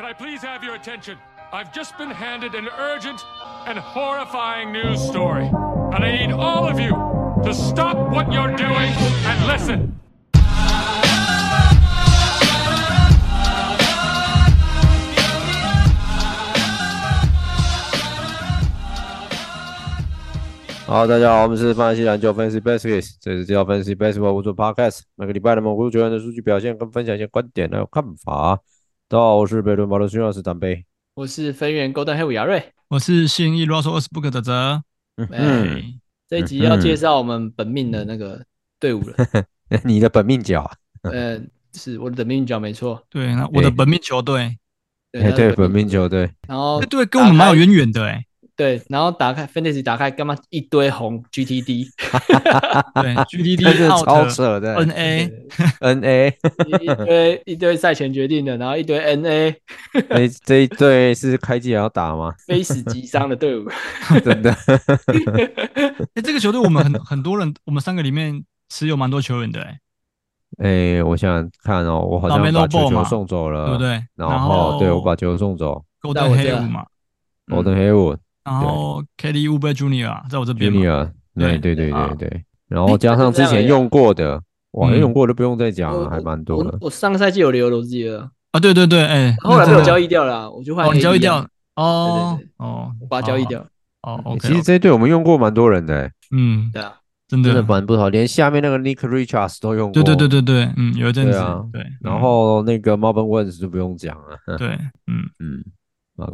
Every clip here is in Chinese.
can I please have your attention? I've just been handed an urgent and horrifying news story, and I need all of you to stop what you're doing and listen. 好，大家好，我们是范特西篮球分析 Baskets，这是叫分析 Basketball 无主 Podcast，每个礼拜的猛虎球员的数据表现跟分享一些观点还有看法。 大家好，我是北伦马德逊老师，丹贝，我是分园 Golden Hair 亚瑞，我是信义罗索尔斯布克的泽。嗯，这一集要介绍我们本命的那个队伍了。你的本命角？呃，是我的本命角，没错。对，那我的本命球队。对对，本命球队。然后，对，跟我们蛮有渊源的哎。对，然后打开 Fantasy，打开干嘛？一堆红 GTD，对，GTD 超扯的 NA，NA，一堆一堆赛前决定的，然后一堆 NA，哎，这一队是开季也要打吗？非死即伤的队伍，真的。哎，这个球队我们很很多人，我们三个里面持有蛮多球员的哎。哎，我想想看哦，我好像把球球送走了，对不对？然后对我把球送走，Golden Hair 嘛，Golden Hair。然后 Kelly Oubre Jr. 在我这边，Jr. 对对对对对，然后加上之前用过的，哇，用过的不用再讲了，还蛮多的。我上个赛季有留罗兹尔啊，对对对，哎，后来被我交易掉了，我就换。你交易掉？哦哦，我把它交易掉。哦，其实这一队我们用过蛮多人的，嗯，对啊，真的真的蛮不少，连下面那个 Nick Richards 都用过。对对对对对，嗯，有一阵子，对，然后那个 Marvin Williams 就不用讲了，对，嗯 嗯。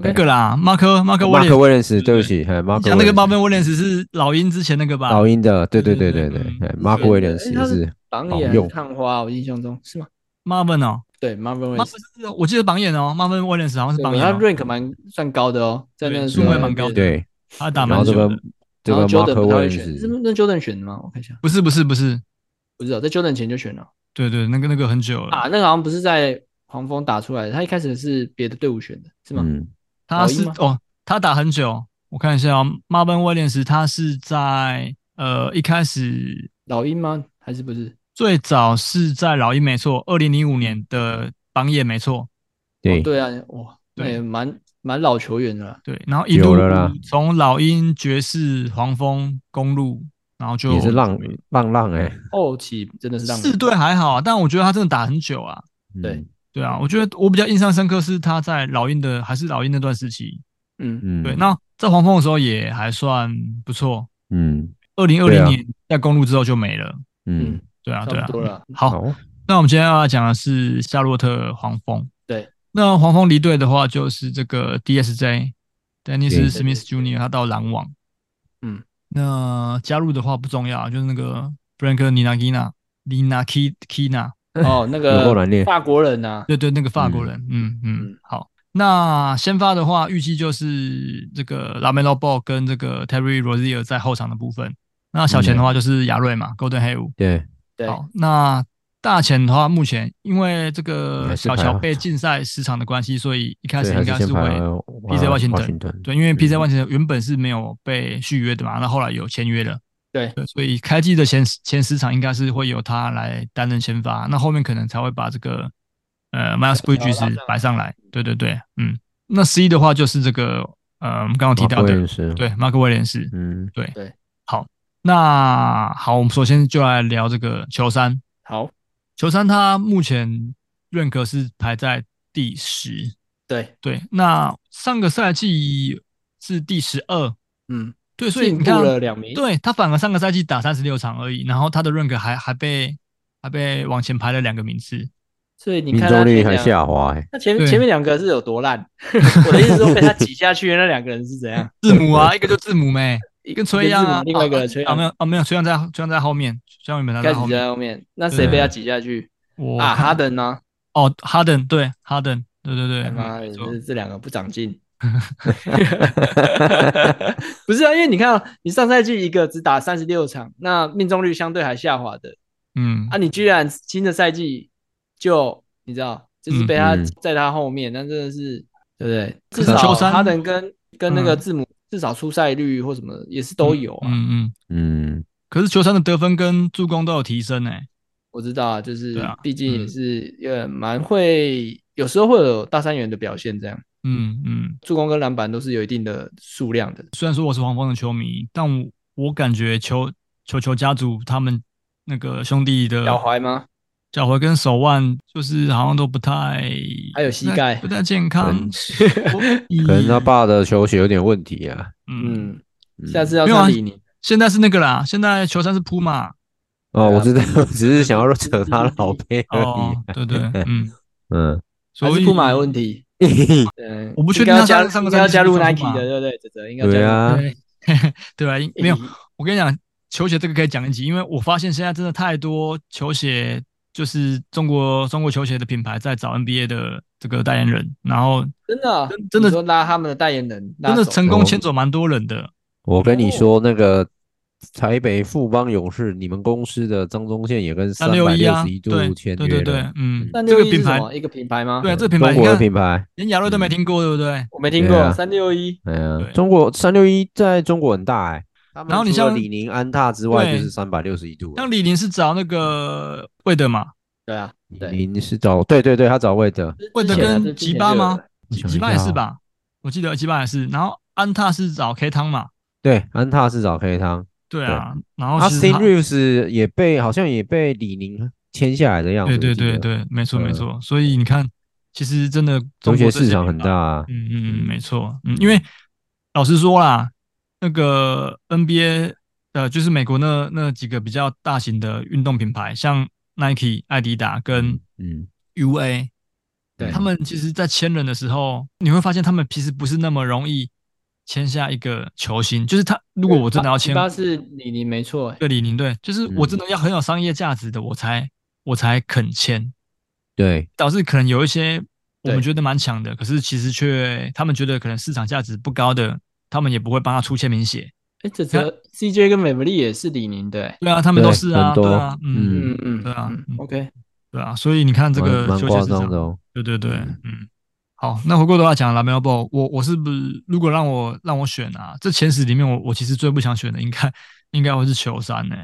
那个啦，马克马克马克威廉斯，对不起，马克。像那个马克威廉斯是老鹰之前那个吧？老鹰的，对对对对对，马克威廉斯是榜眼探花，我印象中是吗？Marvin 哦，对，Marvin 威廉斯，我记得榜眼哦，Marvin 威廉斯好像是榜眼，他 rank 蛮算高的哦，在那个顺位蛮高的，对，他打蛮久的。这个马克威廉斯是那 Jordan 选的吗？我看一下，不是不是不是，不知道在 Jordan 前就选了。对对，那个那个很久了。啊，那个好像不是在黄蜂打出来的，他一开始是别的队伍选的，是吗？他是哦，他打很久，我看一下啊，Marvin Williams 他是在呃一开始老鹰吗？还是不是？最早是在老鹰没错，二零零五年的榜眼没错。对对啊，哇，对，蛮蛮老球员的。对，然后一路从老鹰、爵士、黄蜂、公路，然后就也是浪浪浪哎，后期真的是浪。四队还好啊，但我觉得他真的打很久啊。对。对啊，我觉得我比较印象深刻是他在老鹰的，还是老鹰那段时期。嗯嗯，对。那在黄蜂的时候也还算不错。嗯，二零二零年在公路之后就没了。嗯，对啊，对啊。多了。好，那我们今天要来讲的是夏洛特黄蜂。对。那黄蜂离队的话，就是这个 DSJ，Dennis Smith Jr. 他到篮网。嗯。那加入的话不重要，就是那个 Frank Ntilikina，Ntilikina。哦，那个法国人呐，对对，那个法国人，嗯嗯，好。那先发的话，预计就是这个 LaMelo Ball 跟这个 Terry Rozier 在后场的部分。那小前的话就是亚瑞嘛，Golden Hail。对对。好，那大前的话，目前因为这个小乔被禁赛时长的关系，所以一开始应该是为 PJ Washington。对，因为 PJ Washington 原本是没有被续约的嘛，那后来有签约了。对，所以开季的前前十场应该是会由他来担任先发，那后面可能才会把这个呃 Miles Bridges 摆上来。对对对，嗯，那 C 的话就是这个呃我们刚刚提到的，对，马克威廉斯，嗯，对对，好，那好，我们首先就来聊这个球三。好，球三他目前认可是排在第十，对。对，那上个赛季是第十二，嗯。对，所以你看，了两名，对他反而上个赛季打三十六场而已，然后他的 rank 还还被还被往前排了两个名次，所以你看命中率还下滑。那前前面两个是有多烂？我的意思说被他挤下去的那两个人是怎样？字母啊，一个就字母呗，一个崔杨啊，另外一个崔杨啊没有啊没有崔杨在崔杨在后面，崔杨原本在后面，在后面，那谁被他挤下去？啊，哈登呢？哦，哈登对哈登。对对对，他妈的，没错这这两个不长进。不是啊，因为你看啊，你上赛季一个只打三十六场，那命中率相对还下滑的。嗯啊，你居然新的赛季就你知道，就是被他嗯在他后面，那真的是对不对？至少哈登跟跟那个嗯字母，至少出赛率或什么也是都有啊。嗯嗯，嗯，可是球山的得分跟助攻都有提升诶。我知道啊，就是毕竟也是也蛮会，有时候会有大三元的表现这样。嗯嗯，助攻跟篮板都是有一定的数量的。虽然说我是黄蜂的球迷，但我我感觉球球球家族他们那个兄弟的脚踝吗？脚踝跟手腕就是好像都不太，还有膝盖不太健康。可能他爸的球鞋有点问题啊。嗯，下次要没有啊穿李宁。现在是那个啦，现在球衫是铺马哦，我知道，只是想要扯他老 背而哦已。，对对，嗯，嗯，还所以是不买有问题。嗯，我不确定他加上上个应该要加入 Nike 的，对不对？泽泽应该加入。对啊，对 对啊，没有欸，我跟你讲，球鞋这个可以讲一集，因为我发现现在真的太多球鞋，就是中国中国球鞋的品牌在找 NBA 的这个代言人，然后真的啊真的你说拉他们的代言人，真的成功牵走蛮多人的。我跟你说，那个台北富邦勇士，你们公司的张宗宪也跟三三六一啊，百六十一度对签对对对，，嗯，三这个品牌六一个品牌吗？对啊，这个品牌中国的品牌。连亚瑞都没听过，对不对？我没听过三六一。哎呀，中国三六一在中国很大哎。然后你像除了李宁、安踏之外，就是三百六十一度啊。像李宁是找那个魏德嘛，对啊，李宁是找对对对，他找魏德，魏德跟吉巴吗？？吉巴也？是吧？我记得吉巴也是，然后安踏是找 K 汤嘛，对，安踏是找 K 汤。对啊，然后啊其实他 Austin Reeves 也被好像也被李宁签下来的样子。对对对，对，没错嗯没错。所以你看，其实真的中国市场很大啊。嗯嗯嗯，没错，嗯，因为老实说啦，那个 NBA 呃，就是美国那那几个比较大型的运动品牌，像 Nike、艾迪达跟嗯，UA，对他们其实在签人的时候，你会发现他们其实不是那么容易签下一个球星，就是他如果我真的要签吉巴是李宁没错，欸对李宁对，就是我真的要很有商业价值的，我才我才肯签。对，导致可能有一些我们对觉得蛮强的，可是其实却他们觉得可能市场价值不高的，他们也不会帮他出签名写。哎，这这 CJ 跟美弗利也是李宁的，欸对啊，他们都是啊，对啊，嗯，嗯嗯嗯，对啊，OK，对啊，所以你看这个蛮蛮夸休闲市场，张的哦。对对对，嗯嗯。好，那回过头来讲 LaMelo Ball，我我是不是如果让我让我选啊，这前十里面我我其实最不想选的应该应该会是球衫呢。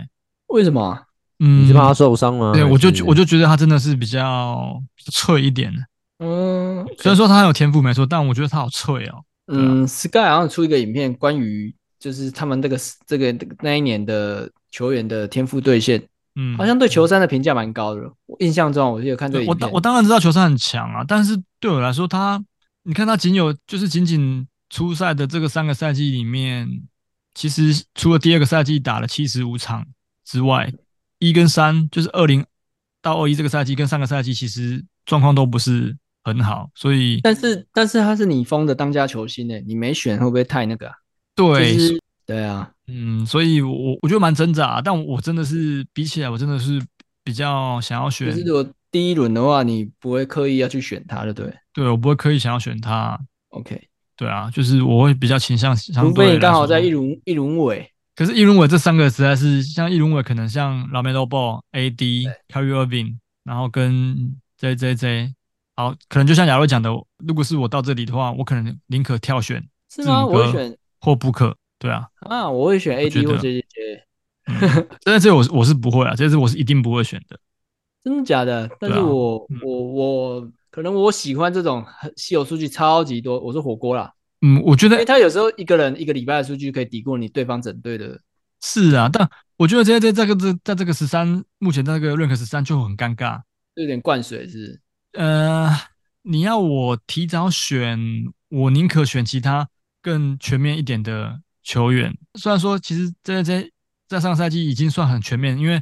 为什么？嗯，你是怕他受伤吗？对，我就是我就觉得他真的是比较脆一点的。嗯，虽然说他很有天赋没错，但我觉得他好脆哦。嗯，Sky 好像出一个影片，关于就是他们这个这个那一年的球员的天赋兑现，嗯，好像对球衫的评价蛮高的。我印象中，我是有看这个影片我当。我当然知道球衫很强啊，但是对我来说他，你看他仅有就是仅仅初赛的这个三个赛季里面，其实除了第二个赛季打了七十五场之外，一跟三就是二零到二一这个赛季跟上个赛季其实状况都不是很好，所以但是但是他是你封的当家球星诶，你没选会不会太那个啊？对，就是对啊，嗯，所以我我觉得蛮挣扎，但我真的是比起来，我真的是比较想要选，就是如果第一轮的话，你不会刻意要去选他，对不对。对我不会刻意想要选他，？OK，对啊，就是我会比较倾向相除对来非你刚好在一轮一轮尾，可是一轮尾这三个实在是像一轮尾，可能像 LaMelo Ball、AD、Kyrie Irving，然后跟 JJJ，好，可能就像亚瑞讲的，如果是我到这里的话，我可能宁可跳选是吗？我会选或不可，对啊，啊，我会选 AD 或得。JJJ，但是这我我是不会啊，这是我是一定不会选的。真的假的？但是我嗯我我可能我喜欢这种很稀有数据超级多，我说火锅啦，嗯，我觉因为得他有时候一个人一个礼拜的数据可以抵过你对方整队的，是啊，但我觉得这在这个这在这个十三，目前在这个 rank 十三就很尴尬。有点灌水是不是呃，你要我提早选，我宁可选其他更全面一点的球员。虽然说，其实这这在上个赛季已经算很全面，因为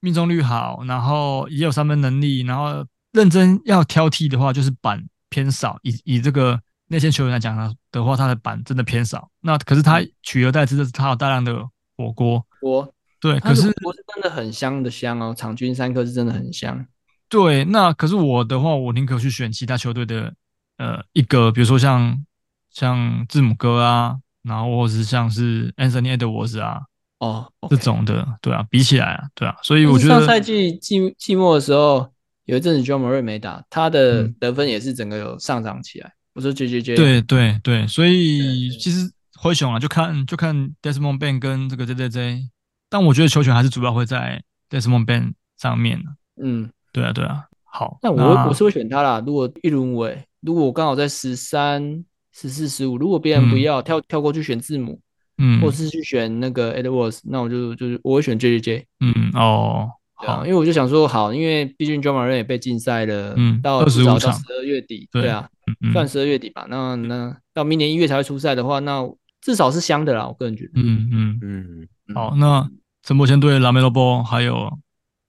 命中率好，然后也有三分能力，然后认真要挑剔的话，就是板偏少。以以这个内线球员来讲呢的话，他的板真的偏少。那可是他取而代之的是他有大量的火锅。锅对，可是我是真的很香的香哦，场均三颗是真的很香。对，那可是我的话，我宁可去选其他球队的呃一个，比如说像像字母哥啊，然后或者是像是 Anthony Edwards 啊，哦，okay、这种的，对啊，比起来啊，对啊，所以我觉得上赛季季季末的时候，有一阵子 Ja Morant 没打，他的得分也是整个有上涨起来。嗯、我说 J J J，对对对，所以其实灰熊啊，就看就看 Desmond Bane 跟这个 J J J，但我觉得球权还是主要会在 Desmond Bane 上面。嗯，对啊对啊，好，那我那我是会选他啦。如果一轮尾，如果我刚好在十三、十四、十五，如果别人不要、嗯、跳跳过去选字母，嗯，或是去选那个 Edwards，那我就就是我会选 J J J。嗯哦，好，因为我就想说，好，因为毕竟 Morant 也被禁赛了，嗯，到至少到十二月底，对啊，嗯、算十二月底吧。那那到明年一月才会出赛的话，那至少是香的啦。我个人觉得，嗯嗯嗯，好，那陈柏谦对 LaMelo Ball 还有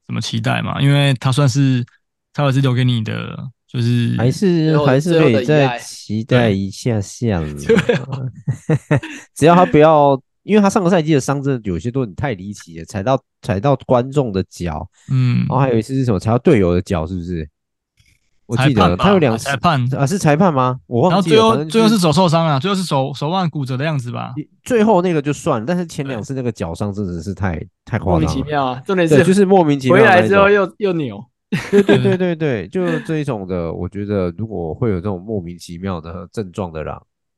什么期待吗？因为他算是他也是留给你的。就是还是还是可以再期待一下下，只要他不要，因为他上个赛季的伤真的有些都很太离奇了，踩到踩到观众的脚，嗯，然后还有一次是什么踩到队友的脚，是不是？我记得他有两次裁判啊，是裁判吗？我忘记了。然后最后最后是手受伤了，最后是手手腕骨折的样子吧？最后那个就算了，但是前两次那个脚伤真的是太太夸张了，莫名其妙啊！重点是就是莫名其妙回来之后又又扭。对 对对 对对，就这一种的，我觉得如果会有这种莫名其妙的症状的人，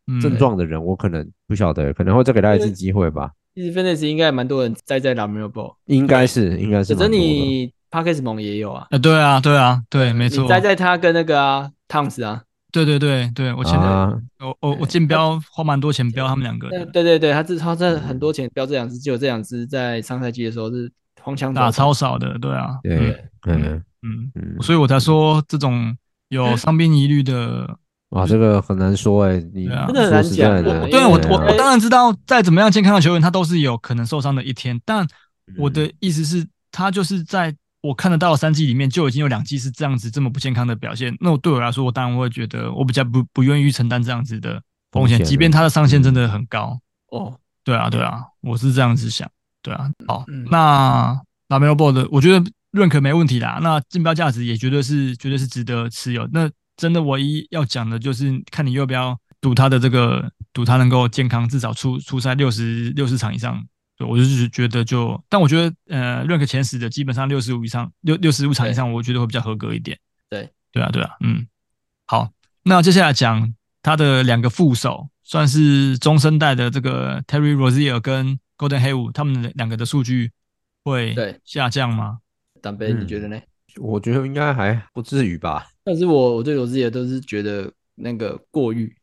嗯、症状的人，我可能不晓得，可能会再给他一次机会吧。其实 Fantasy 应该蛮多人栽在 LaMelo Ball，应该是应该是。反正你 Parkes 盟也有啊。啊，对啊，对啊，对，没错。栽在他跟那个啊，Towns 啊。对对对对，我前面、啊、我我我竞标花蛮多钱标他们两个。对对对，他这他这很多钱标这两只，只有这两只在上赛季的时候是黄腔打超少的，对啊。对，嗯。嗯所以我才说这种有伤兵疑虑的，哇，这个很难说哎、欸，你真的很难讲。对，我我我当然知道，再怎么样健康的球员，他都是有可能受伤的一天。但我的意思是，他就是在我看得到的三季里面，就已经有两季是这样子这么不健康的表现。那我对我来说，我当然会觉得我比较不不愿意承担这样子的风险，即便他的上限真的很高。哦，对啊，对啊，我是这样子想。对啊，好，那 LaMelo Ball 的，我觉得。认可没问题啦，那竞标价值也绝对是绝对是值得持有。那真的唯一要讲的就是看你要不要赌他的这个赌他能够健康，至少出出赛六十六十场以上。对，我就是觉得就，但我觉得呃，认可前十的基本上六十五以上，六六十五场以上，我觉得会比较合格一点。对，对啊，对啊，嗯，好，那接下来讲他的两个副手，算是中生代的这个 Terry Rozier 跟 Golden Hayward，他们两个的数据会下降吗？单杯，你觉得呢？嗯、我觉得应该还不至于吧。但是我我对罗志也都是觉得那个过誉，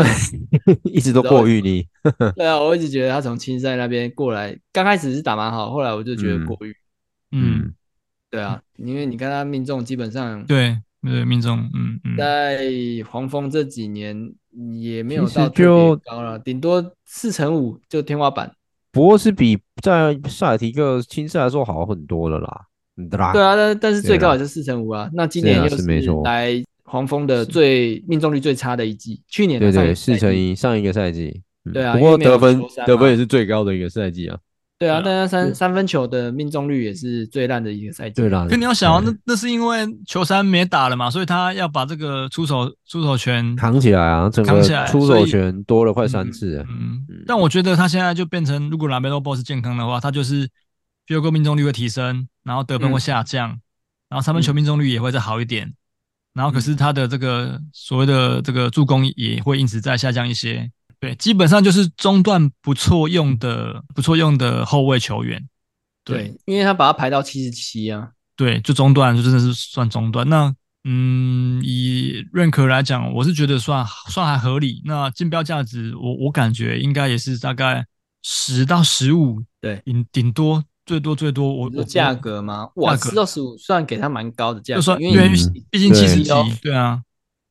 一直都过誉你。对啊，我一直觉得他从青赛那边过来，刚开始是打蛮好，后来我就觉得过誉。嗯，嗯对啊，因为你看他命中基本上对对命中，嗯嗯，在黄蜂这几年也没有到特别高了，顶多四成五就天花板。不过是比在塞尔提克青赛来说好很多了啦。对啊，但但是最高也是四成五啊。那今年又是来黄蜂的最命中率最差的一季，去年对对四成一，上一个赛季。对啊，不过得分得分也是最高的一个赛季啊。对啊，但是三三分球的命中率也是最烂的一个赛季。对啦，可你要想啊，那那是因为球三没打了嘛，所以他要把这个出手出手权扛起来啊，整个出手权多了快三次。嗯，但我觉得他现在就变成，如果 LaMelo Ball 是健康的话，他就是。Field goal 命中率会提升，然后得分会下降，嗯、然后三分球命中率也会再好一点，嗯、然后可是他的这个所谓的这个助攻也会因此再下降一些。对，基本上就是中段不错用的不错用的后卫球员。对，对，因为他把他排到七十七啊。对，就中段就真的是算中段。那嗯，以认可来讲，我是觉得算算还合理。那竞标价值，我我感觉应该也是大概十到十五，对，顶顶多。最多最多，我的价格吗？哇，十到十五算给他蛮高的价格，因为毕竟七十几，对啊，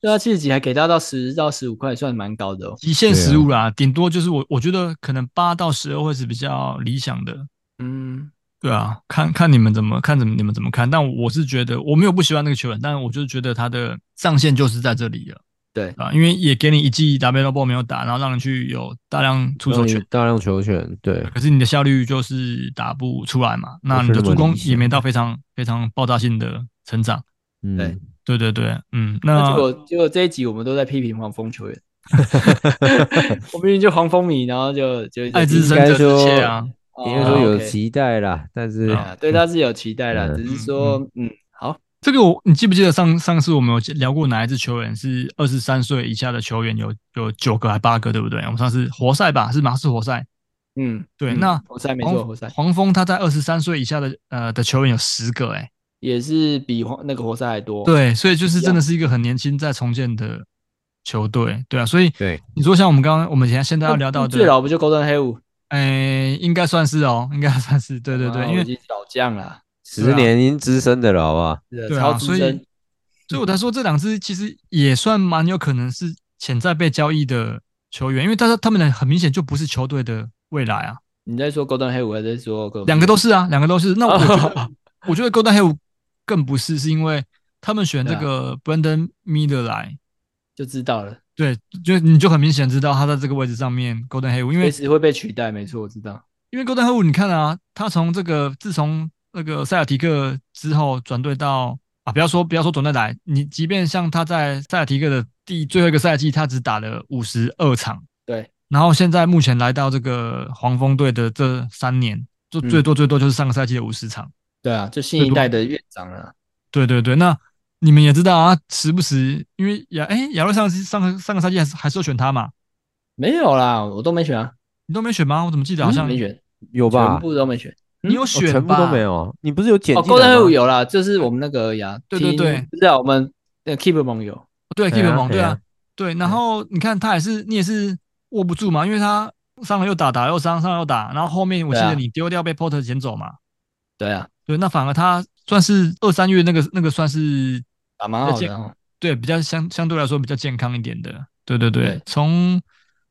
对啊，七十几还给他到十到十五块，算蛮高的哦。极限十五啦，顶多就是我我觉得可能八到十二会是比较理想的。嗯，对啊，看看你们怎么看，怎么你们怎么看？但我是觉得我没有不喜欢那个球员，但是我就是觉得他的上限就是在这里了。对。啊，因为也给你一季 LaMelo Ball 没有打，然后让你去有大量出手权，大量球权，对。可是你的效率就是打不出来嘛，那你的助攻也没到非常非常爆炸性的成长。嗯，对。对对对，嗯，那结果结果这一集我们都在批评黄蜂球员，我明明就黄蜂迷，然后就就爱之深责之切啊，应该说有期待啦，但是对他是有期待啦，只是说嗯好，这个我你记不记得上上次我们有聊过哪一支球员是二十三岁以下的球员有有九个还八个对不对？我们上次活塞吧，是马刺活塞。嗯，对，那活塞没错，活塞黄蜂他在二十三岁以下的呃的球员有十个，哎，也是比黄那个活塞还多。对，所以就是真的是一个很年轻在重建的球队，对啊，所以对你说像我们刚刚我们现在现在要聊到的最老不就 Gordon Hayward？哎，应该算是哦，应该算是，对对对，因为老将了，十年已经资深的了，好不好？对啊，所以所以我才说这两支其实也算蛮有可能是潜在被交易的球员，因为他说他们俩很明显就不是球队的。未来啊，你在说 Golden Hayward 还是在说两个都是啊，两个都是。那我觉得，我觉得 Golden Hayward 更不是，是因为他们选这个 Brandon Miller 来就知道了。对，就你就很明显知道他在这个位置上面 Golden Hayward 因为会被取代，没错，我知道。因为 Golden Hayward 你看啊，他从这个自从那个塞尔提克之后转队到啊，不要说不要说转队来，你即便像他在塞尔提克的第最后一个赛季，他只打了五十二场。对。然后现在目前来到这个黄蜂队的这三年，就最多最多就是上个赛季的五十场。嗯。对啊，就新一代的院长了。对对对，那你们也知道啊，时不时因为亚哎亚瑞上上个上个赛季还是还是要选他嘛？没有啦，我都没选啊。你都没选吗？我怎么记得好像没选，有吧？全部都没选。你有选？全部都没有。你不是有捡？哦？Golden 有啦，就是我们那个呀。对对对，是啊，我们那个 Keeper 盟有。对 Keeper 盟，对啊，对。然后你看他也是，你也是。握不住嘛，因为他上了又打，打又伤，上了又打，然后后面我记得你丢掉被 Porter 捡走嘛。对啊，对，那反而他算是二三月那个那个算是打蛮好的，对，比较相相对来说比较健康一点的，对对对，从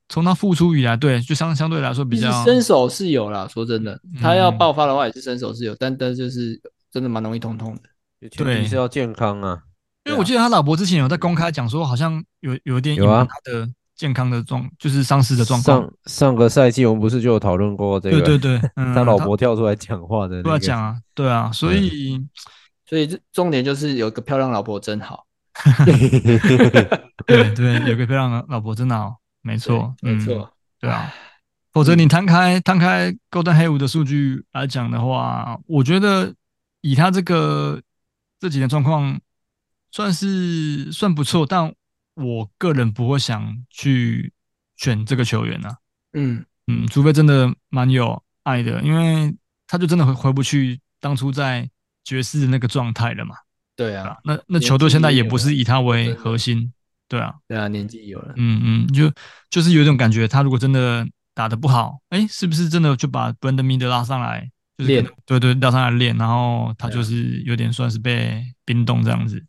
从他复出以来，对，就相相对来说比较身手是有啦，说真的，他要爆发的话也是身手是有，但但就是真的蛮容易痛痛的，对，是要健康啊，因为我记得他老婆之前有在公开讲说，好像有有点有啊他的。健康的状就是伤势的状况。上上个赛季我们不是就有讨论过这个？对对对，他老婆跳出来讲话的、那个。不要讲啊，对啊，所以所以这重点就是有个漂亮老婆真好。对对，有个漂亮的老婆真好，没错，没错，对啊。否则你摊开摊开 Golden Hayward 的数据来讲的话，我觉得以他这个这几年状况，算是算不错，但。我个人不会想去选这个球员啊，嗯嗯，除非真的蛮有爱的，因为他就真的回回不去当初在爵士的那个状态了嘛。对啊，那那球队现在也不是以他为核心，对啊，对啊，年纪有了，嗯嗯，就就是有一种感觉，他如果真的打得不好，哎，是不是真的就把 Brandon Miller 拉上来，就是练，对对，拉上来练，然后他就是有点算是被冰冻这样子，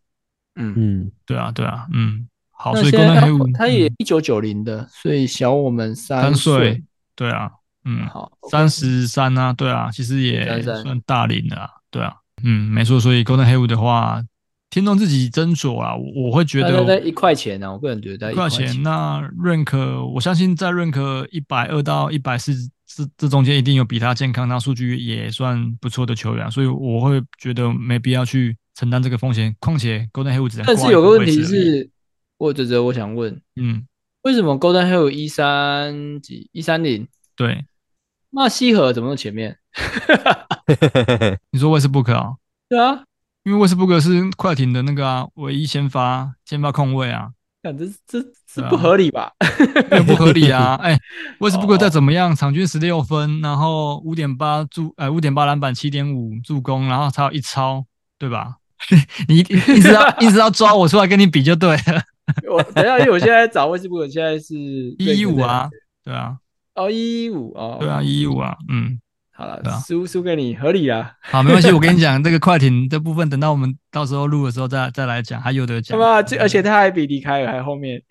嗯嗯，对啊对啊，嗯。好，所以 Gordon Hayward 他也一九九零的，所以小我们三岁。对啊，嗯，好，三十三啊，对啊，其实也算大龄的啊，对啊，嗯，没错。所以 Golden Hayward 的话，听众自己斟酌啊，我会觉得在一块钱呢，我个人觉得一块钱。那 Rank，我相信在 Rank 一百二到一百四这这中间一定有比他健康，那数据也算不错的球员，所以我会觉得没必要去承担这个风险。况且 Golden Hayward，但是有个问题是。或者者，我想问，嗯，为什么 Golden Hayward 一三几一三零？对，那西河怎么在前面？你说威斯布克啊？对啊，因为威斯布克是快艇的那个啊，唯一先发先发控卫啊。感觉这这不合理吧？不合理啊！哎，威斯布克再怎么样，场均十六分，然后五点八助，呃，五点八篮板，七点五助攻，然后才有一超，对吧？你一直要一直要抓我出来跟你比就对了。我等一下，因为我现在找威斯布鲁，现在是一一五啊，对啊，哦一一五哦，对啊一一五啊，嗯，好了，输输给你合理啊，好，没关系，我跟你讲，这个快艇的部分，等到我们到时候录的时候再再来讲，还有的讲。哇，这而且他还比李凯尔还后面，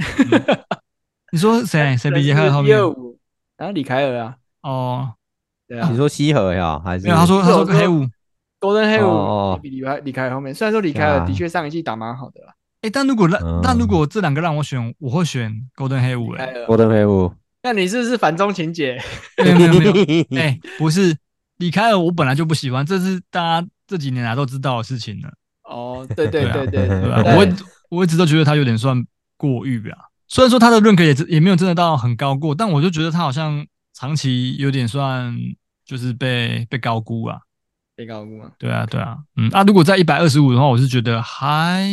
你说谁？谁比李凯尔后面？啊，李凯尔啊，哦，对啊，你说西河呀，还是？没有，他说他说黑五，Gordon Hayward 比李凯李凯尔后面，虽然说李凯尔的确上一季打蛮好的啦。哎，但如果让，但如果这两个让我选，我会选 Gordon Hayward。Gordon Hayward，那你是不是反中情节？没有没有没有，哎，不是，李凯尔我本来就不喜欢，这是大家这几年来都知道的事情了。哦，对对对对对，我我一直都觉得他有点算过誉啊。虽然说他的认可也也没有真的到很高过，但我就觉得他好像长期有点算就是被被高估啊。被高估啊？对啊对啊，嗯，那、啊、如果在一百二十五的话，我是觉得还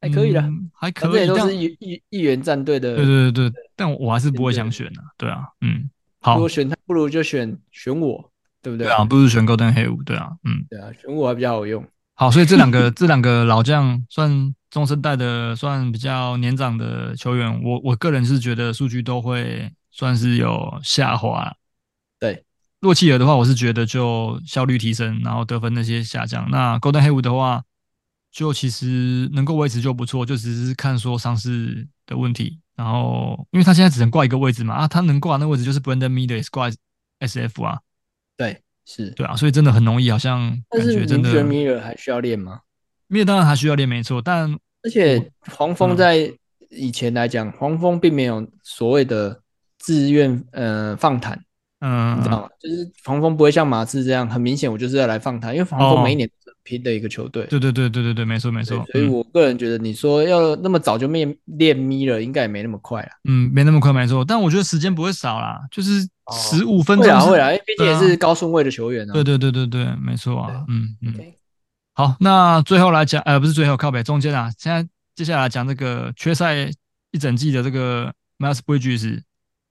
还可以了，嗯、还可以。都是一一一员战队的，对对对对，但我还是不会想选的、啊。对啊，嗯，好，如果选他，不如就选选我，对不对？对啊，不如选 Golden Hair，对啊，嗯，对啊，选我还比较好用。好，所以这两个这两个老将算中生代的，算比较年长的球员。我我个人是觉得数据都会算是有下滑。对，洛奇尔的话，我是觉得就效率提升，然后得分那些下降。那 Gordon Hayward 的话，就其实能够维持就不错，就只是看说伤势的问题。然后因为他现在只能挂一个位置嘛，啊，他能挂那个位置就是 Brandon Miller 挂 SF 啊，对。是对啊，所以真的很容易，好像感觉真的。但是米尔还需要练吗？m i r 当然还需要练，没错。但而且黄蜂在以前来讲，嗯、黄蜂并没有所谓的自愿呃放弹，嗯，你知道吗？就是黄蜂不会像马刺这样，很明显我就是要来放弹，因为黄蜂每一年拼的一个球队。对对对对对对，没错没错。所以我个人觉得，你说要那么早就练练咪了，应该也没那么快啊。嗯，没那么快，没错。但我觉得时间不会少啦，就是。十五分钟会啊会啊，因为毕竟也是高顺位的球员啊。对对对对对，没错啊。嗯嗯。好，那最后来讲，呃，不是最后靠北中间啊。现在接下来讲这个缺赛一整季的这个 Miles Bridges，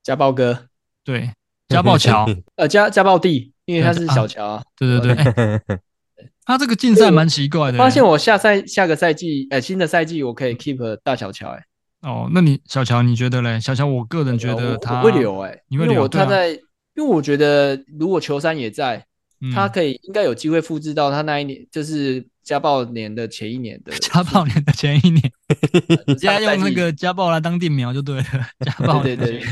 家暴哥。对，家暴乔。呃，家家暴弟，因为他是小乔。啊对对对。他这个竞赛蛮奇怪的。发现我下赛下个赛季，呃，新的赛季我可以 keep 大小乔哎。哦，那你小乔你觉得嘞？小乔，我个人觉得他会留哎，因为我他在，因为我觉得如果球三也在，他可以应该有机会复制到他那一年，就是家暴年的前一年的 家暴年的前一年，直接用那个家暴来当定苗就对了。家暴对对对，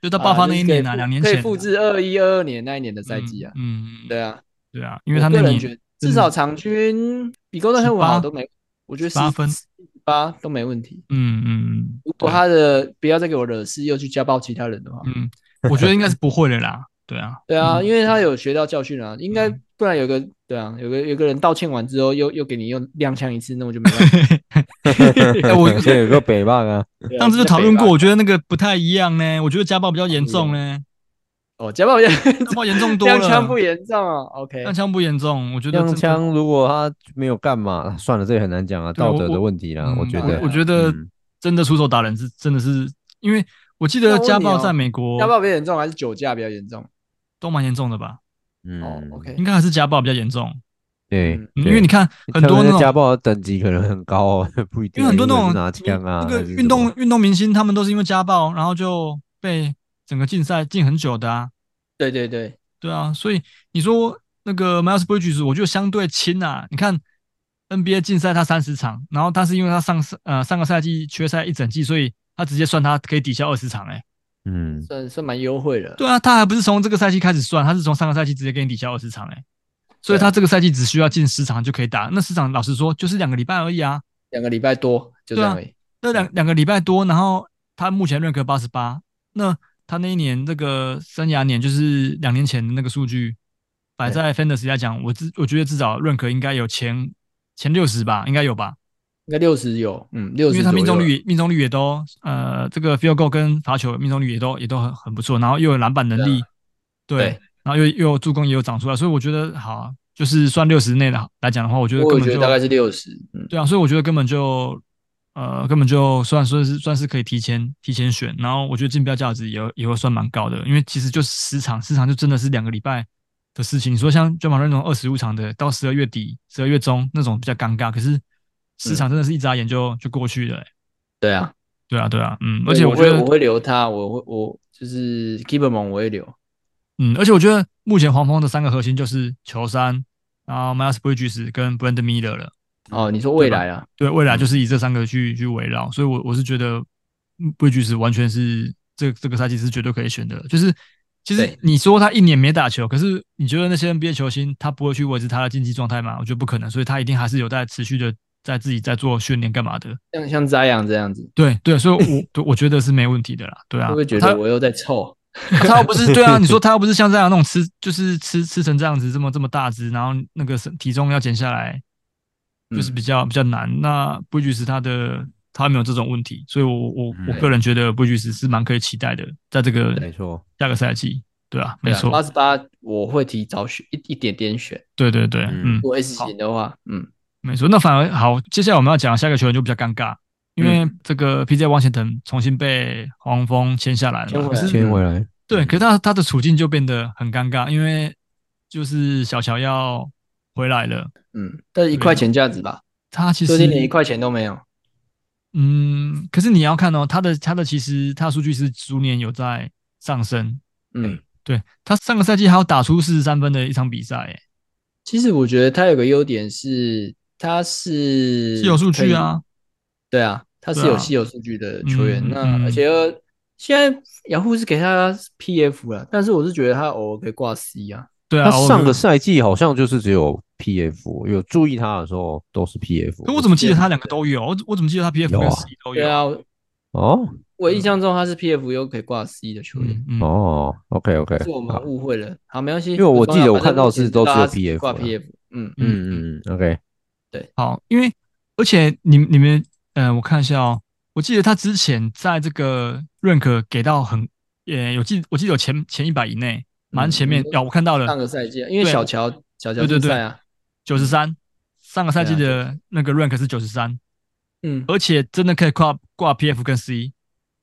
就他爆发那一年啊，两年前可以复制二一二二年那一年的赛季啊。嗯，对啊，对啊，因为他那年至少场均比高端黑五好都没，我觉得八分。八都没问题。嗯嗯，如果他的不要再给我惹事，又去家暴其他人的话，嗯，我觉得应该是不会的啦。对啊，对啊，因为他有学到教训啊，应该不然有个对啊，有个有个人道歉完之后又又给你又踉跄一次，那我就没办法。我这有个北霸啊，上次就讨论过，我觉得那个不太一样呢。我觉得家暴比较严重呢。哦，家暴严家暴严重多了，枪不严重啊。OK，枪不严重，我觉得枪如果他没有干嘛，算了，这也很难讲啊，道德的问题啦。我觉得，我觉得真的出手打人是真的是，因为我记得家暴在美国，家暴比较严重还是酒驾比较严重？都蛮严重的吧？嗯，OK，应该还是家暴比较严重。对，因为你看很多那种家暴的等级可能很高，不一定。因为很多那种拿枪啊，那个运动运动明星，他们都是因为家暴，然后就被整个竞赛禁很久的啊。对对对对啊，所以你说那个 Miles Bridges，我觉得相对轻啊。你看 NBA 竞赛他三十场，然后他是因为他上呃上个赛季缺赛一整季，所以他直接算他可以抵消二十场哎、欸，嗯，算算蛮优惠的。对啊，他还不是从这个赛季开始算，他是从上个赛季直接给你抵消二十场哎、欸，所以他这个赛季只需要进十场就可以打。那十场老实说就是两个礼拜而已啊，两个礼拜多就这样而已。那两两个礼拜多，然后他目前认可八十八，那。他那一年这个生涯年就是两年前的那个数据，摆在 Fantasy 来讲，我至我觉得至少认可应该有前前六十吧，应该有吧？应该六十有，嗯，六十。因为他命中率命中率也都呃，这个 Field Goal 跟罚球命中率也都也都很很不错，然后又有篮板能力，对，对然后又又有助攻也有长出来，所以我觉得好，就是算六十内的来讲的话，我觉得根本就大概是六十，嗯，对啊，所以我觉得根本就。呃，根本就算说是算是可以提前提前选，然后我觉得竞标价值也也会算蛮高的，因为其实就十场，十场就真的是两个礼拜的事情。你说像 Ja Morant 那种二十五场的，到十二月底、十二月中那种比较尴尬，可是十场真的是一眨眼就、嗯、就过去了、欸。对啊，对啊，对啊，嗯，而且我觉得我会，留他，我会我就是 Keeper 们我会留。嗯，而且我觉得目前黄蜂的三个核心就是球三，然后 Miles Bridges 跟 Brandon Miller 了。哦，你说未来啊？对，未来就是以这三个去去围绕，所以我我是觉得，Bridges 完全是这这个赛季是绝对可以选的。就是其实你说他一年没打球，可是你觉得那些 NBA 球星他不会去维持他的竞技状态吗？我觉得不可能，所以他一定还是有在持续的在自己在做训练干嘛的。像像 Zion 这样子，对对，所以我 我觉得是没问题的啦。对啊，会不会觉得我又在凑？他又不是对啊，你说 他又不是像这样那种吃，就是吃吃成这样子这么这么大只，然后那个体重要减下来。就是比较比较难。那布局斯他的他没有这种问题，所以我我我个人觉得布局斯是蛮可以期待的，在这个没错下个赛季，对啊，没错，八十八我会提早选一一点点选，对对对，嗯，如果 S 型的话，嗯，没错。那反而好，接下来我们要讲下一个球员就比较尴尬。因为这个 P.J. 汪贤腾重新被黄蜂签下来了，签回来，对，可是他他的处境就变得很尴尬，因为就是小乔要回来了，嗯，但是一块钱价值吧，他其实连一块钱都没有，嗯，可是你要看哦，他的他的其实他的数据是逐年有在上升，嗯，对，他上个赛季还有打出四十三分的一场比赛，哎，其实我觉得他有个优点是他是有数据啊，对啊。他是有稀有数据的球员，啊嗯、那而且现在雅虎是给他 PF 了，但是我是觉得他偶尔可以挂 C 啊。对啊，他上个赛季好像就是只有 PF，有注意他的时候都是 PF。可我怎么记得他两个都有？我我怎么记得他 PF 跟 C 都有？对啊，哦，我印象中他是 PF 又可以挂 C 的球员。哦，OK OK，是我们误会了。好，没关系，因为我记得我看到是都是 PF 挂 PF。嗯嗯嗯嗯，OK，对，好，因为而且你你们。嗯，我看一下哦。我记得他之前在这个 rank 给到很，也有记，我记得有前前一百以内，蛮前面。有我看到了上个赛季，因为小乔小乔对对对啊，九十三，上个赛季的那个 rank 是九十三。嗯，而且真的可以挂挂 PF 跟 C。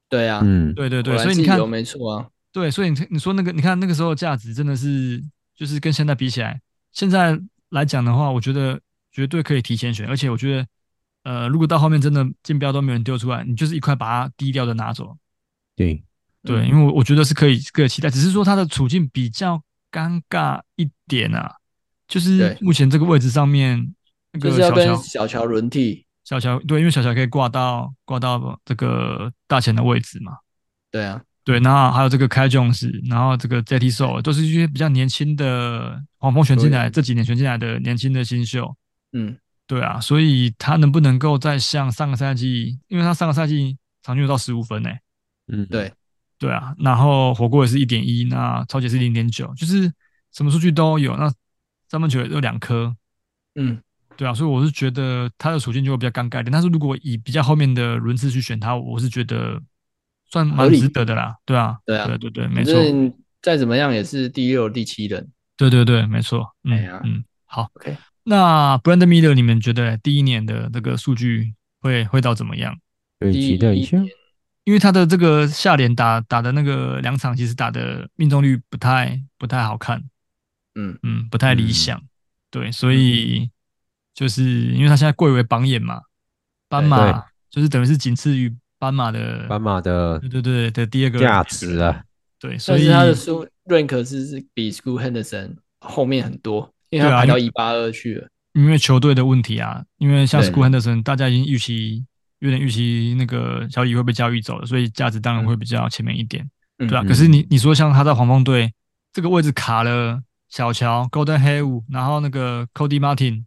对啊，嗯，对对对，所以你看，没错啊。对，所以你你说那个，你看那个时候的价值真的是，就是跟现在比起来，现在来讲的话，我觉得绝对可以提前选，而且我觉得。呃，如果到后面真的竞标都没有人丢出来，你就是一块把它低调的拿走。对对，因为我我觉得是可以可以期待，只是说他的处境比较尴尬一点啊，就是目前这个位置上面，那个小乔小乔轮替，小乔对，因为小乔可以挂到挂到这个大前的位置嘛。对啊，对，然后还有这个 Kai Jones，然后这个 JT Soul 都是一些比较年轻的黄蜂选进来，这几年选进来的年轻的新秀。嗯。对啊，所以他能不能够再像上个赛季，因为他上个赛季场均有到十五分呢。嗯，对，对啊，然后火锅也是一点一，那超级是零点九，就是什么数据都有，那三分球也有两颗，嗯，对啊，所以我是觉得他的处境就会比较尴尬一点。但是如果以比较后面的轮次去选他，我是觉得算蛮值得的啦。对啊，对啊，对对对，没错，再怎么样也是第六、第七人。对对对，没错。哎呀，嗯，好，OK。那 Brandon Miller，你们觉得第一年的这个数据会会到怎么样？可以期待一下，因为他的这个下联打打的那个两场，其实打的命中率不太不太好看，嗯嗯，不太理想。嗯、对，所以就是因为他现在贵为榜眼嘛，斑马就是等于是仅次于斑马的斑马的，对对对的第二个价值啊。对，所以他的书 rank 是是比 School Henderson 后面很多。因为他排到一八二去了，因为球队的问题啊，因为像 School Henderson，大家已经预期有点预期那个小李会被交易走了，所以价值当然会比较前面一点，对吧？可是你你说像他在黄蜂队这个位置卡了小乔、Golden Hayward，然后那个 Cody Martin，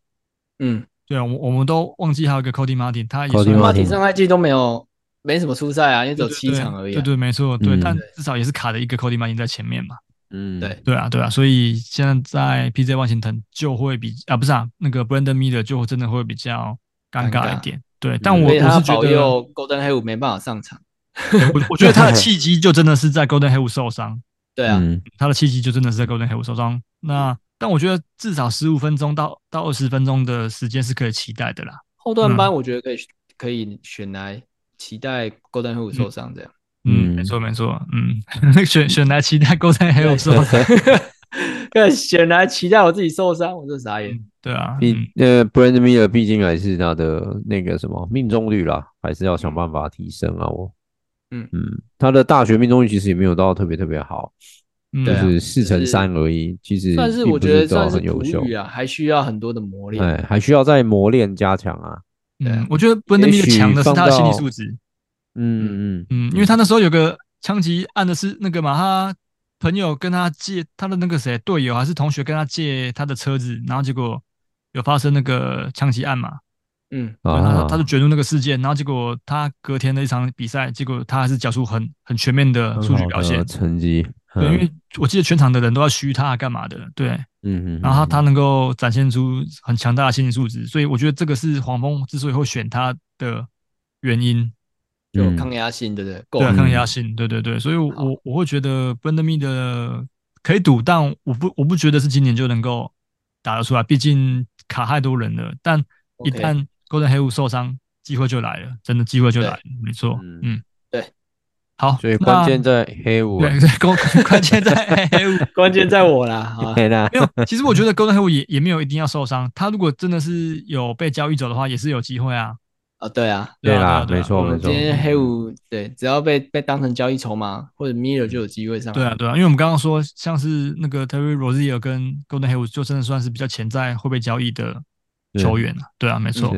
嗯，对啊，我我们都忘记还有个 Cody Martin，他也 Cody Martin 上赛季都没有没什么出赛啊，因为只有七场而已，对对，没错，对，但至少也是卡了一个 Cody Martin 在前面嘛。嗯，对对啊，对啊，所以现在在 P.J. 万星腾就会比啊，不是啊，那个 Brandon Miller 就真的会比较尴尬一点。对，但我我是觉得 Golden Hayward 没办法上场，我我觉得他的契机就真的是在 Golden Hayward 受伤。对啊，他的契机就真的是在 Golden Hayward 受伤。那但我觉得至少十五分钟到到二十分钟的时间是可以期待的啦。后段班我觉得可以可以选来期待 Golden 伤这样。嗯，没错没错，嗯，选选来期待 Golden 伤，对，选来期待我自己受伤，我这傻眼。对啊，毕呃，Brandon Miller 毕竟还是他的那个什么命中率啦，还是要想办法提升啊。我，嗯嗯，他的大学命中率其实也没有到特别特别好，就是四乘三而已。其实算是我觉得算是很优秀啊，还需要很多的磨练，哎，还需要再磨练加强啊。对，我觉得 Brandon Miller 强的是他的心理素质。嗯嗯嗯，因为他那时候有个枪击案的是那个嘛，他朋友跟他借他的那个谁队友还是同学跟他借他的车子，然后结果有发生那个枪击案嘛，嗯，他他就卷入那个事件，然后结果他隔天的一场比赛，结果他还是交出很很全面的数据表现成绩，对，因为我记得全场的人都要嘘他干嘛的，对，嗯嗯，然后他他能够展现出很强大的心理素质，所以我觉得这个是黄蜂之所以会选他的原因，有抗压性，对不对？对，抗压性，对对对，所以我我我会觉得 Brandon Miller 可以赌，但我不我不觉得是今年就能够打得出来，毕竟卡太多人了，但一旦 Gordon Hayward 受伤。机会就来了，真的机会就来了，没错，嗯，对，好，所以关键在黑五，对，关 关键在黑五，关键在我啦，没啦，没有，其实我觉得 Golden Hayward 也也没有一定要受伤，他如果真的是有被交易走的话，也是有机会啊，啊，对啊，对啦，没错没错，今天黑五对，只要被被当成交易筹码或者 Miller 就有机会上，对啊对啊，因为我们刚刚说像是那个 Terry Rozier 跟 Gordon Hayward 就真的算是比较潜在会被交易的球员了，对啊，没错。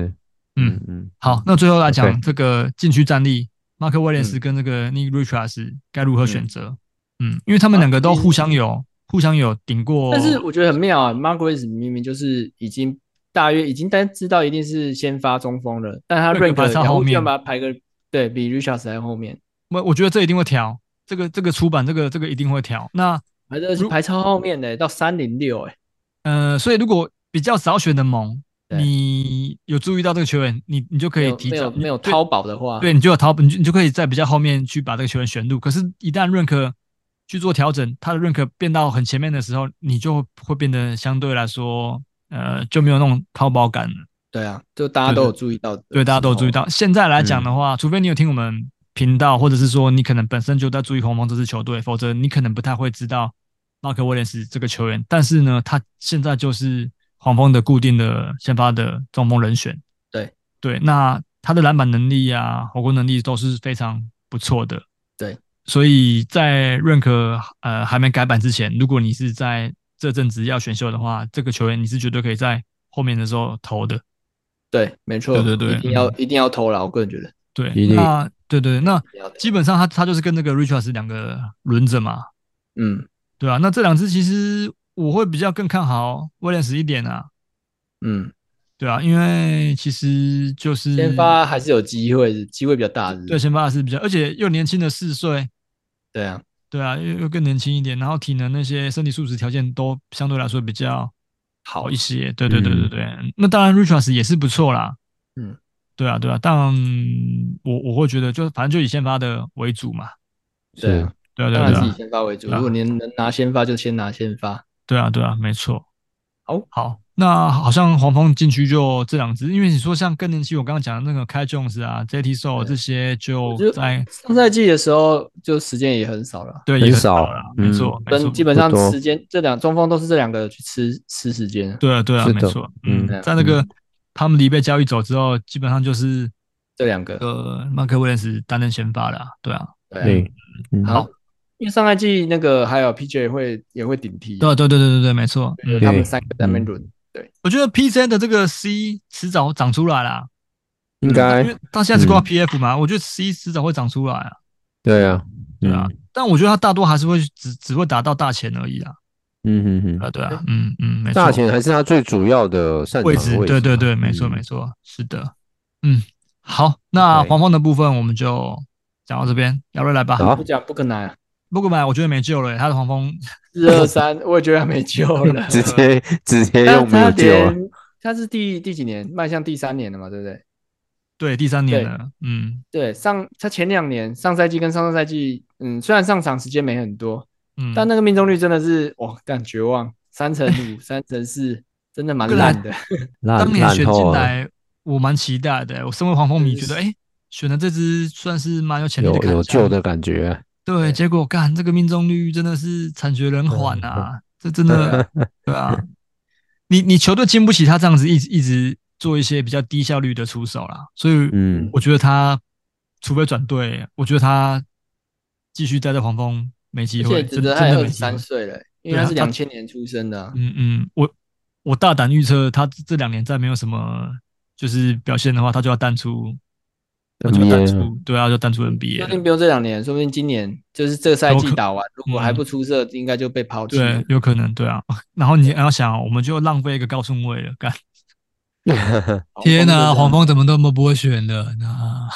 嗯嗯，好，那最后来讲这个禁区战力，，Mark Williams 跟这个 Nick Richards 该如何选择？嗯，因为他们两个都互相有互相有顶过，但是我觉得很妙啊，Mark Williams 明明就是已经大约已经单知道一定是先发中锋了，但他 rank 排后面，把他排个对比 Richards 在后面，我我觉得这一定会调，这个这个出版这个这个一定会调，那排的是排超后面的到三零六哎，呃，所以如果比较少选的盟。你有注意到这个球员，你你就可以提早没有淘宝的话，对，你就有淘宝，你就你就可以在比较后面去把这个球员选入。可是，一旦认可去做调整，他的认可变到很前面的时候，你就会变得相对来说，呃，就没有那种淘宝感了。对啊，就大家都有注意到，对，大家都有注意到。现在来讲的话，除非你有听我们频道，或者是说你可能本身就在注意黄蜂这支球队，否则你可能不太会知道马克威廉斯这个球员。但是呢，他现在就是。黄蜂的固定的先发的中锋人选，对。对，那他的篮板能力啊，火锅能力都是非常不错的，对，所以在认可呃还没改版之前，如果你是在这阵子要选秀的话，这个球员你是绝对可以在后面的时候投的，对，没错，对对对，一定要一定要投了，我个人觉得，对，那对对，那基本上他他就是跟那个 Richards 两个轮着嘛，嗯，对啊，那这两支其实。我会比较更看好威廉斯一点啊，嗯，对啊，因为其实就是先发还是有机会，机会比较大的，对，先发还是比较，而且又年轻的四岁，对啊，对啊，又又更年轻一点，然后体能那些身体素质条件都相对来说比较好一些，对对对对对，嗯、那当然 Richards 也是不错啦，嗯，对啊对啊，但我我会觉得就反正就以先发的为主嘛，对啊，对啊对啊，当然是以先发为主，如果您能拿先发就先拿先发。对啊，对啊，没错。好，好，那好像黄蜂禁区就这两支，因为你说像更年期，我刚刚讲的那个 Kai Jones 啊，JT Thor 这些就在上赛季的时候就时间也很少了，对，也少了，没错，跟基本上时间这两中锋都是这两个去吃吃时间。对啊，对啊，没错，嗯，在那个他们离被交易走之后，基本上就是这两个。呃，马克威廉斯担任先发了，对啊，对，好。因为上赛季那个还有 PJ 会也会顶替，对对对对对对，没错，他们三个在那边轮。对，我觉得 PJ 的这个 C 迟早长出来啦，应该，因为他现在只挂 PF 嘛，我觉得 C 迟早会长出来啊。对啊，对啊，但我觉得他大多还是会只只会打到大前而已啊。嗯嗯嗯，啊对啊，嗯嗯，没错，大钱还是他最主要的位置，对对对，没错没错，是的，嗯，好，那黄蜂的部分我们就讲到这边，姚瑞来吧，好。不讲不可能。不过买，我觉得没救了。他的黄蜂四二三，我也觉得他没救了，直接 直接用没有救。他是第第几年？迈向第三年了嘛，对不对？对，第三年了。嗯，对，上他前两年上赛季跟上上赛季，嗯，虽然上场时间没很多，嗯，但那个命中率真的是哇，感绝望，三成五、三成四，真的蛮烂的。当年选进来，我蛮期待的。我身为黄蜂迷，觉得哎，选的这支算是蛮有潜力的，有救的感觉。对，结果干这个命中率真的是惨绝人寰啊！这真的，对啊，你你球队经不起他这样子一直一直做一些比较低效率的出手啦，所以嗯，我觉得他除非转队，我觉得他继续待在黄蜂没机会，真的二十三岁了，因为他是两千年出生的。嗯嗯，我我大胆预测，他这两年再没有什么就是表现的话，他就要淡出。就淡出，对啊，就淡出 NBA。说不定不用这两年，说不定今年就是这个赛季打完，如果还不出色，应该就被抛弃。对，有可能，对啊。然后你要想，我们就浪费一个高顺位了，干。天哪，黄蜂怎么那么不会选的？那，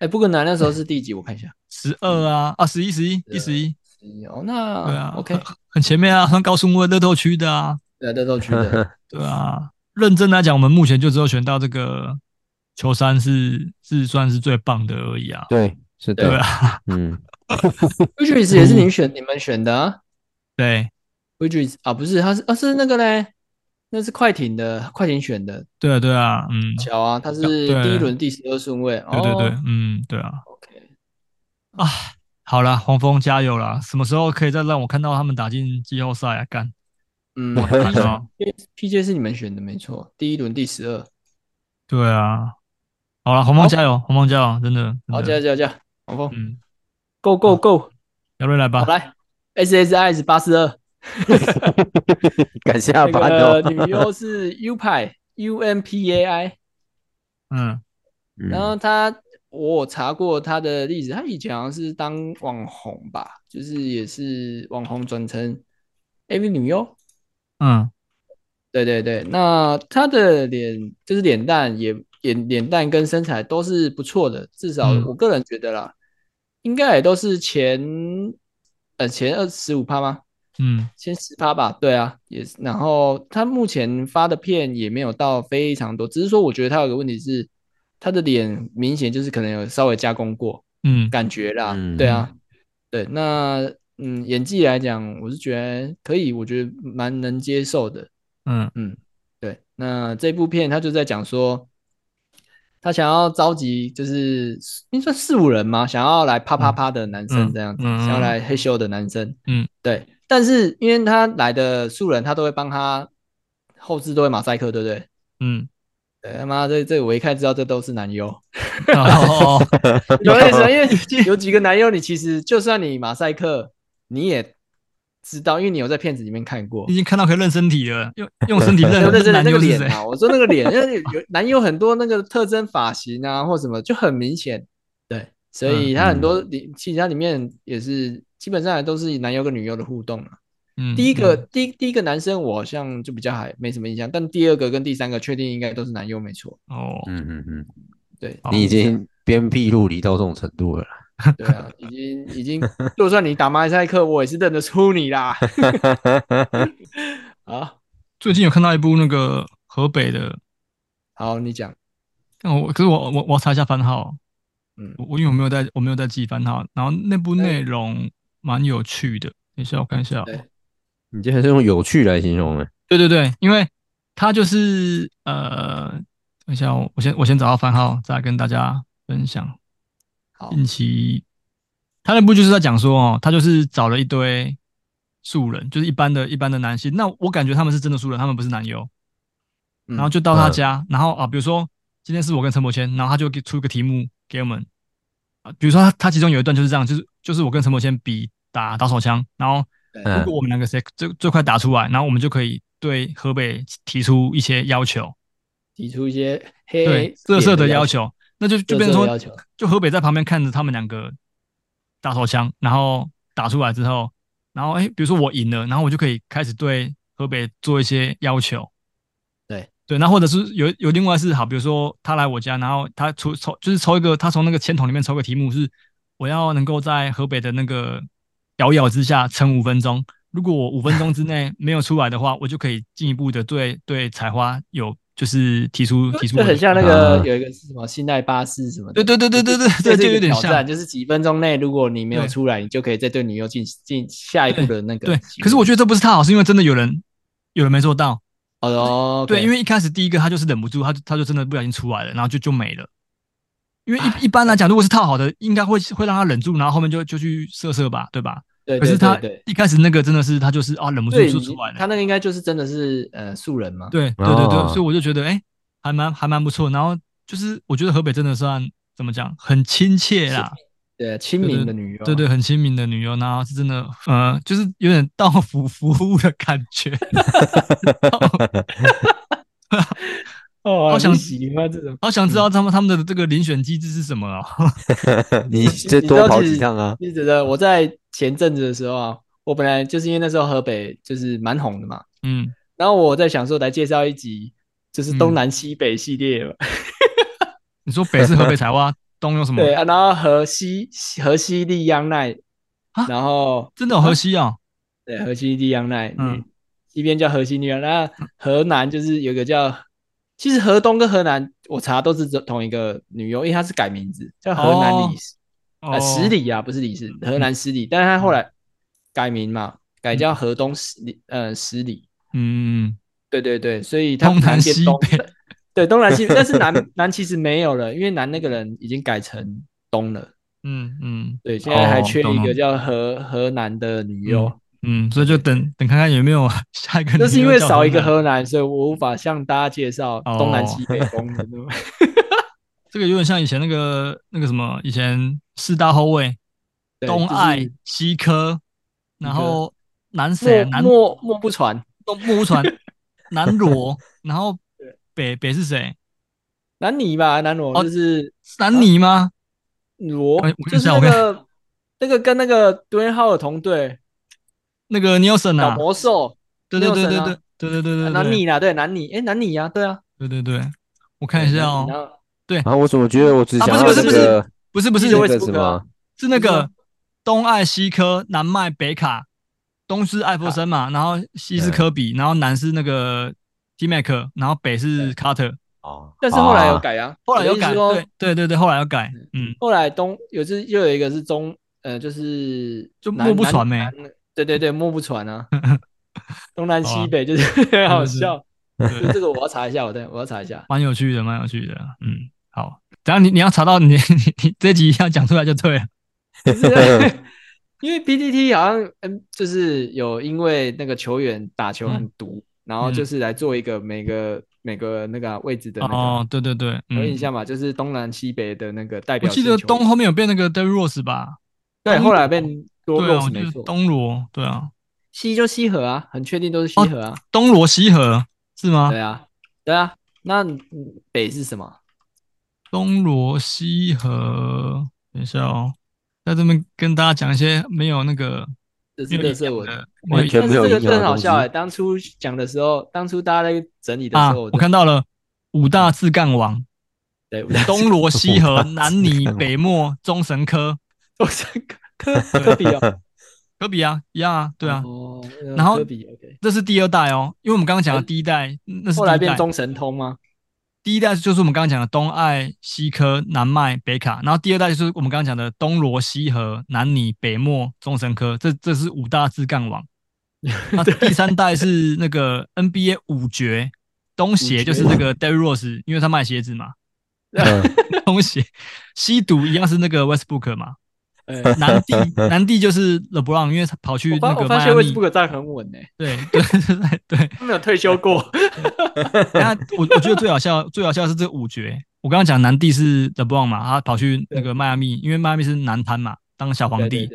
哎，不可能，那时候是第几？我看一下，十二啊，啊，十一，十一，第十一，哦，那对啊，OK，很前面啊，算高顺位乐透区的啊，对乐透区的，对啊。认真来讲，我们目前就只有选到这个球衫是是算是最棒的而已啊。对，是的，对啊，嗯，Wizards 也是你选你们选的啊？对，Wizards 啊，不是，他是啊是那个嘞，那是快艇的，快艇选的。对啊，对啊，嗯，巧啊，他是第一轮第十二顺位。对对对，嗯，对啊。OK，啊，好了，黄蜂加油啦！什么时候可以再让我看到他们打进季后赛啊？干！嗯，PJ 是你们选的没错，第一轮第十二。对啊，好了，红方加油，红方加油，真的，好加油加油加油，红方，嗯，Go Go Go，姚瑞来吧，来，SSI 是八四二，感谢阿巴的女优是 U 派 UMPAI，嗯，然后他我查过他的例子，他以前好像是当网红吧，就是也是网红转成 AV 女优。嗯，对对对，那他的脸就是脸蛋也脸脸蛋跟身材都是不错的，至少我个人觉得啦，嗯、应该也都是前呃前二十五趴吗？嗯，前十趴吧。对啊，也是。然后他目前发的片也没有到非常多，只是说我觉得他有个问题是，他的脸明显就是可能有稍微加工过，嗯，感觉啦，嗯、对啊，对那。嗯，演技来讲，我是觉得可以，我觉得蛮能接受的。嗯嗯，对。那这部片他就在讲说，他想要召集，就是应该算四五人吗？想要来啪啪啪的男生这样子，嗯嗯、想要来嘿咻的男生。嗯，对。但是因为他来的素人，他都会帮他后置都会马赛克，对不对？嗯，对。他妈这这我一看知道这都是男优。哦，有意思，因为 有几个男优，你其实就算你马赛克。你也知道，因为你有在片子里面看过，已经看到可以认身体了，用用身体认 认认那个脸啊！我说那个脸，因为有男优很多那个特征、发型啊，或什么就很明显。对，所以他很多里，其实它里面也是基本上都是男优跟女优的互动啊。嗯，第一个第第一个男生我好像就比较还没什么印象，但第二个跟第三个确定应该都是男优没错。哦，嗯嗯嗯，对，你已经鞭辟入里到这种程度了。对啊，已经已经，就算你打马赛克，我也是认得出你啦。啊，最近有看到一部那个河北的，好，你讲。我可是我我我查一下番号，嗯，我因为我没有在我没有在记番号，然后那部内容蛮有趣的，等一下我看一下。你今天是用有趣来形容的？对对对，因为他就是呃，等一下我我先我先找到番号，再跟大家分享。近期，他那部就是在讲说哦，他就是找了一堆素人，就是一般的一般的男性。那我感觉他们是真的素人，他们不是男优。然后就到他家，然后啊，比如说今天是我跟陈柏谦，然后他就给出一个题目给我们啊，比如说他他其中有一段就是这样，就是就是我跟陈柏谦比打打手枪，然后如果我们两个谁最最快打出来，然后我们就可以对河北提出一些要求，提出一些黑对色色的要求。那就就变成说，就河北在旁边看着他们两个打手枪，然后打出来之后，然后哎，比如说我赢了，然后我就可以开始对河北做一些要求。对对，那或者是有有另外是好，比如说他来我家，然后他抽抽就是抽一个，他从那个签筒里面抽个题目是，我要能够在河北的那个咬咬之下撑五分钟，如果我五分钟之内没有出来的话，我就可以进一步的对对采花有。就是提出提出，就很像那个有一个是什么信赖巴士什么的，对对对对对对，这就有点像，就是几分钟内如果你没有出来，你就可以再对女优进进下一步的那个。对，可是我觉得这不是太好，是因为真的有人有人没做到。哦，对，因为一开始第一个他就是忍不住，他他就真的不小心出来了，然后就就没了。因为一一般来讲，如果是套好的，应该会会让他忍住，然后后面就就去射射吧，对吧？对，可是他一开始那个真的是他就是啊忍不住说出来了，他那个应该就是真的是呃素人嘛。对对对对，所以我就觉得哎，还蛮还蛮不错。然后就是我觉得河北真的算怎么讲，很亲切啦，对，亲民的女优，对对，很亲民的女优，然后是真的呃，就是有点到府 服务的感觉。哦，好想喜欢这种，好想知道他们他们的这个遴选机制是什么啊？你这多跑几趟啊？你觉得我在前阵子的时候啊，我本来就是因为那时候河北就是蛮红的嘛，嗯，然后我在想说来介绍一集，就是东南西北系列嘛。你说北是河北采花，东有什么？对啊，然后河西河西利央奈，然后真的有河西啊？对，河西利央奈，嗯，西边叫河西利央奈，那河南就是有个叫，其实河东跟河南我查都是同一个女优，因为她是改名字叫河南李，呃，十里啊，不是李氏，河南十里，但是她后来改名嘛，改叫河东十里，呃，十里，嗯，对对对，所以他们南西北。对，东南西，但是南南其实没有了，因为南那个人已经改成东了。嗯嗯，对，现在还缺一个叫河河南的女优。嗯，所以就等等看看有没有下一个。那是因为少一个河南，所以我无法向大家介绍东南西北风的。这个有点像以前那个那个什么，以前四大后卫，东爱西科，然后南谁？南莫莫不传，东莫不传，南罗，然后。北北是谁？南泥吧，南罗就是南泥吗？罗就是那个那个跟那个杜彦浩的同队，那个尼尔森啊，魔兽，对对对对对对对对对，南泥啊，对南泥，哎，南泥呀，对啊，对对对，我看一下哦，对。啊，我怎么觉得我只想不是不是不是。不是不是什么？是那个东爱西科，南麦北卡，东是艾弗森嘛，然后西是科比，然后南是那个。T-Mac，然后北是 Carter 哦，但是后来有改啊，后来有改，对对对对，后来有改，嗯，后来东有只又有一个是中，呃，就是就莫不传没，对对对，摸不穿啊，东南西北就是很好笑，这个我要查一下，我对我要查一下，蛮有趣的，蛮有趣的，嗯，好，等下你你要查到你 你你这集要讲出来就对了，因为 PTT 好像嗯，就是有因为那个球员打球很毒。然后就是来做一个每个每个那个位置的哦，对对对，有印象嘛？就是东南西北的那个代表。我记得东后面有变那个 Derrick Rose 吧？对，后来变多罗斯没错。东罗对啊，西就西河啊，很确定都是西河啊。东罗西河是吗？对啊，对啊。那北是什么？东罗西河，等一下哦，在这边跟大家讲一些没有那个。这是特色文，完全没有。这个更好笑哎！当初讲的时候，当初大家在整理的时候，我看到了五大自干王，对，东罗西河南泥北莫中神科，中神科科科比啊，科比啊，一样啊，对啊。然后这是第二代哦，因为我们刚刚讲的第一代，那是后来变中神通吗？第一代就是我们刚刚讲的东爱、西科、南麦、北卡，然后第二代就是我们刚刚讲的东罗、西河、南尼、北莫、中神科，这这是五大自干王。那第三代是那个 NBA 五绝，东邪就是那个 Derrick Rose，因为他卖鞋子嘛。东邪西毒一样是那个 Westbrook 嘛。南帝 南帝就是 LeBron，因为他跑去那个迈阿密。我发现 Westbrook 站很稳诶。对 对对对，他没有退休过。那我我觉得最好笑，最好笑的是这五绝。我刚刚讲南帝是 LeBron 嘛，他跑去那个迈阿密，因为迈阿密是南滩嘛，当小皇帝。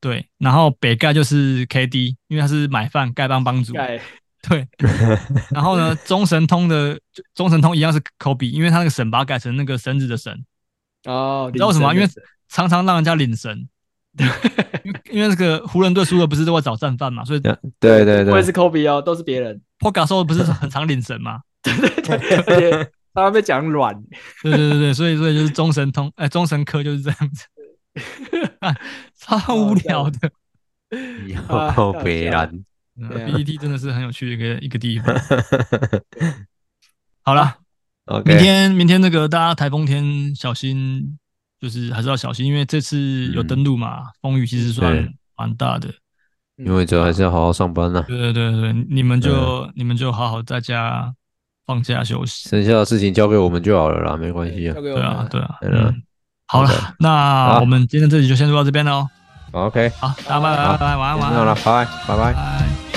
对，然后北盖就是 KD，因为他是买饭丐帮帮主。对。然后呢，中神通的中神通一样是 Kobe，因为他那个神把它改成那个绳子的绳。哦，你知道为什么？因为常常让人家领神，因为因为那个湖人队输了不是都会找战犯嘛，所以对对对，不会是科比哦，都是别人。Poga 说不是很常领神吗？对对对，他们被讲软。对对对对，所以所以就是中神通，哎，中神科就是这样子，超无聊的。以后别人，B T T 真的是很有趣的一个一个地方。好了，明天明天那个大家台风天小心。就是还是要小心，因为这次有登陆嘛，风雨其实算蛮大的。因为这还是要好好上班呐。对对对对，你们就你们就好好在家放假休息，剩下的事情交给我们就好了啦，没关系啊。对啊对啊，嗯，好了，那我们今天这集就先录到这边喽。OK，好，大家拜拜拜拜，晚安晚安。好了，拜拜拜。拜。